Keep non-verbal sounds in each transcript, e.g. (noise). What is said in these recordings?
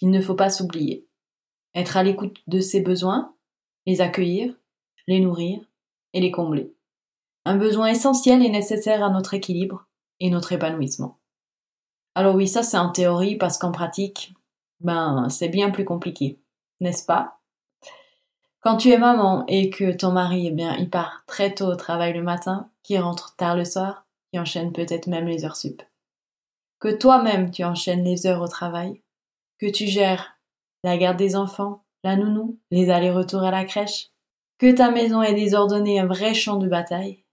il ne faut pas s'oublier. Être à l'écoute de ses besoins, les accueillir, les nourrir et les combler. Un besoin essentiel et nécessaire à notre équilibre et notre épanouissement. Alors oui, ça c'est en théorie parce qu'en pratique, ben c'est bien plus compliqué, n'est-ce pas? Quand tu es maman et que ton mari, eh bien, il part très tôt au travail le matin, qui rentre tard le soir, qui enchaîne peut-être même les heures sup. Que toi-même tu enchaînes les heures au travail, que tu gères la garde des enfants, la nounou, les allers-retours à la crèche, que ta maison est désordonnée, un vrai champ de bataille,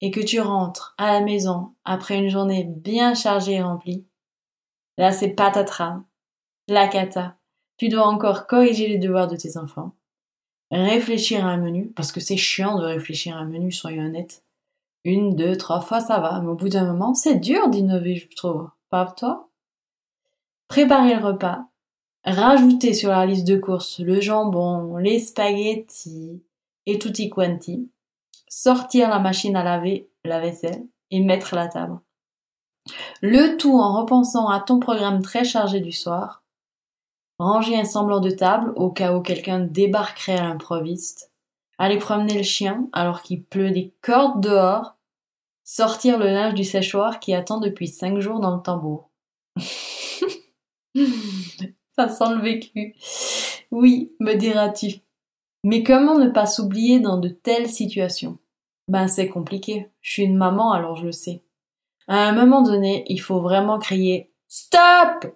et que tu rentres à la maison après une journée bien chargée et remplie, là c'est patatras, la cata. Tu dois encore corriger les devoirs de tes enfants, réfléchir à un menu, parce que c'est chiant de réfléchir à un menu, soyons honnêtes. Une, deux, trois fois, ça va, mais au bout d'un moment, c'est dur d'innover, je trouve. Pas toi? Préparer le repas, rajouter sur la liste de courses le jambon, les spaghettis et tutti quanti, sortir la machine à laver, la vaisselle et mettre la table. Le tout en repensant à ton programme très chargé du soir, ranger un semblant de table au cas où quelqu'un débarquerait à l'improviste, aller promener le chien alors qu'il pleut des cordes dehors, sortir le linge du séchoir qui attend depuis cinq jours dans le tambour. (laughs) (laughs) Ça sent le vécu. Oui, me diras-tu. Mais comment ne pas s'oublier dans de telles situations? Ben c'est compliqué. Je suis une maman alors je le sais. À un moment donné, il faut vraiment crier Stop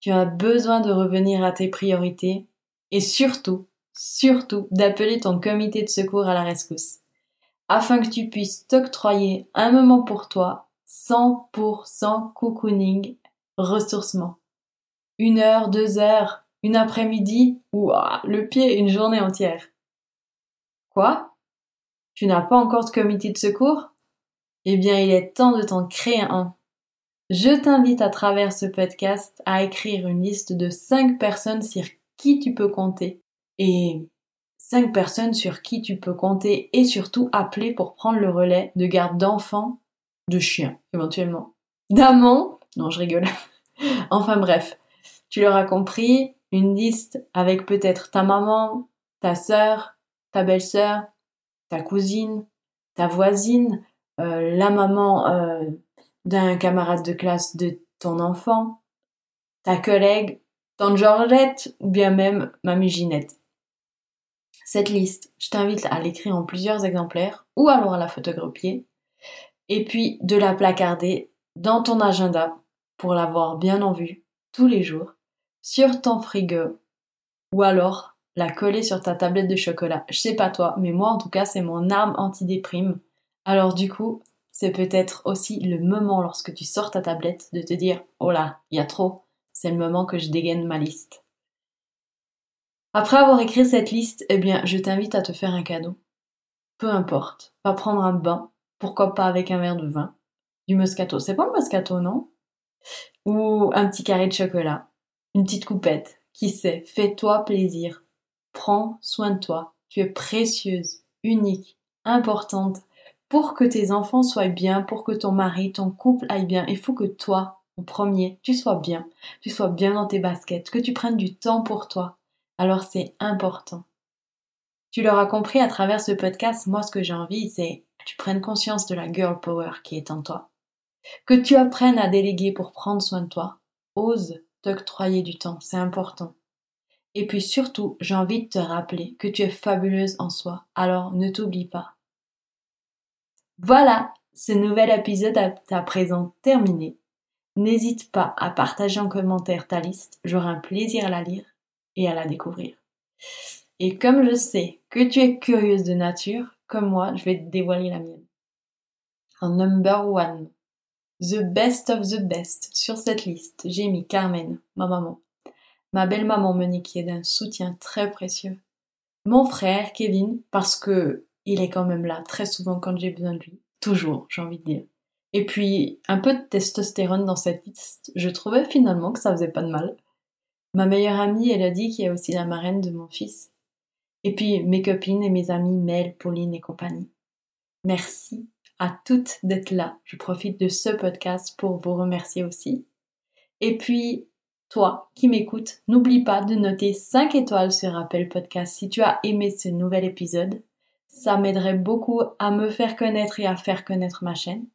Tu as besoin de revenir à tes priorités et surtout, surtout d'appeler ton comité de secours à la rescousse afin que tu puisses t'octroyer un moment pour toi 100% cocooning, ressourcement une heure, deux heures, une après-midi, ou le pied, une journée entière. Quoi? Tu n'as pas encore de comité de secours? Eh bien, il est temps de t'en créer un. Je t'invite à travers ce podcast à écrire une liste de cinq personnes sur qui tu peux compter et cinq personnes sur qui tu peux compter et surtout appeler pour prendre le relais de garde d'enfants, de chiens éventuellement, d'amants? Non, je rigole. (laughs) enfin bref, tu l'auras compris, une liste avec peut-être ta maman, ta sœur, ta belle-sœur, ta cousine, ta voisine, euh, la maman euh, d'un camarade de classe de ton enfant, ta collègue, tante Georgette ou bien même mamie Ginette. Cette liste, je t'invite à l'écrire en plusieurs exemplaires ou alors à la photographier et puis de la placarder dans ton agenda pour l'avoir bien en vue tous les jours sur ton frigo ou alors la coller sur ta tablette de chocolat. Je sais pas toi, mais moi en tout cas c'est mon arme antidéprime. Alors du coup, c'est peut-être aussi le moment lorsque tu sors ta tablette de te dire oh là, il y a trop. C'est le moment que je dégaine ma liste. Après avoir écrit cette liste, eh bien, je t'invite à te faire un cadeau. Peu importe. Va prendre un bain. Pourquoi pas avec un verre de vin. Du moscato. C'est pas le moscato, non? Ou un petit carré de chocolat une petite coupette. Qui sait, fais-toi plaisir. Prends soin de toi. Tu es précieuse, unique, importante. Pour que tes enfants soient bien, pour que ton mari, ton couple aille bien, il faut que toi, en premier, tu sois bien. Tu sois bien dans tes baskets, que tu prennes du temps pour toi. Alors c'est important. Tu l'auras compris à travers ce podcast, moi ce que j'ai envie, c'est que tu prennes conscience de la girl power qui est en toi. Que tu apprennes à déléguer pour prendre soin de toi. Ose t'octroyer du temps, c'est important. Et puis surtout, j'ai envie de te rappeler que tu es fabuleuse en soi, alors ne t'oublie pas. Voilà, ce nouvel épisode est à présent terminé. N'hésite pas à partager en commentaire ta liste, j'aurai un plaisir à la lire et à la découvrir. Et comme je sais que tu es curieuse de nature, comme moi, je vais te dévoiler la mienne. En number one, The best of the best. Sur cette liste, j'ai mis Carmen, ma maman. Ma belle-maman Monique est d'un soutien très précieux. Mon frère Kevin, parce que il est quand même là très souvent quand j'ai besoin de lui. Toujours, j'ai envie de dire. Et puis, un peu de testostérone dans cette liste, je trouvais finalement que ça faisait pas de mal. Ma meilleure amie, qu'il y a aussi la marraine de mon fils. Et puis, mes copines et mes amis Mel, Pauline et compagnie. Merci à toutes d'être là. Je profite de ce podcast pour vous remercier aussi. Et puis, toi qui m'écoutes, n'oublie pas de noter 5 étoiles sur Apple Podcast si tu as aimé ce nouvel épisode. Ça m'aiderait beaucoup à me faire connaître et à faire connaître ma chaîne.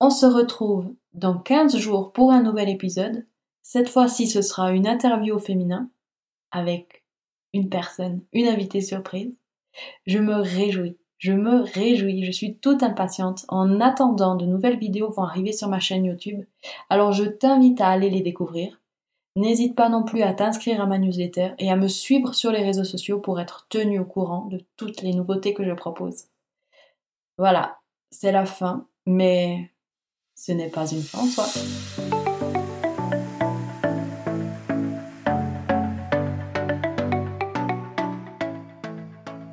On se retrouve dans 15 jours pour un nouvel épisode. Cette fois-ci, ce sera une interview au féminin avec une personne, une invitée surprise. Je me réjouis, je me réjouis, je suis toute impatiente. En attendant, de nouvelles vidéos vont arriver sur ma chaîne YouTube. Alors je t'invite à aller les découvrir. N'hésite pas non plus à t'inscrire à ma newsletter et à me suivre sur les réseaux sociaux pour être tenu au courant de toutes les nouveautés que je propose. Voilà, c'est la fin, mais ce n'est pas une fin en soi.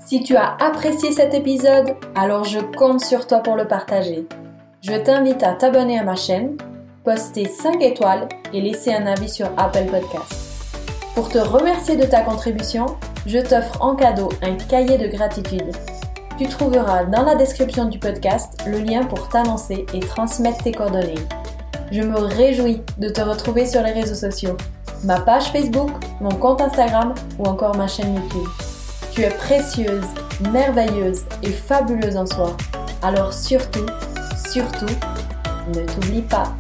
Si tu as apprécié cet épisode, alors je compte sur toi pour le partager. Je t'invite à t'abonner à ma chaîne, poster 5 étoiles et laisser un avis sur Apple Podcasts. Pour te remercier de ta contribution, je t'offre en cadeau un cahier de gratitude tu trouveras dans la description du podcast le lien pour t'annoncer et transmettre tes coordonnées. Je me réjouis de te retrouver sur les réseaux sociaux, ma page Facebook, mon compte Instagram ou encore ma chaîne YouTube. Tu es précieuse, merveilleuse et fabuleuse en soi. Alors surtout, surtout, ne t'oublie pas.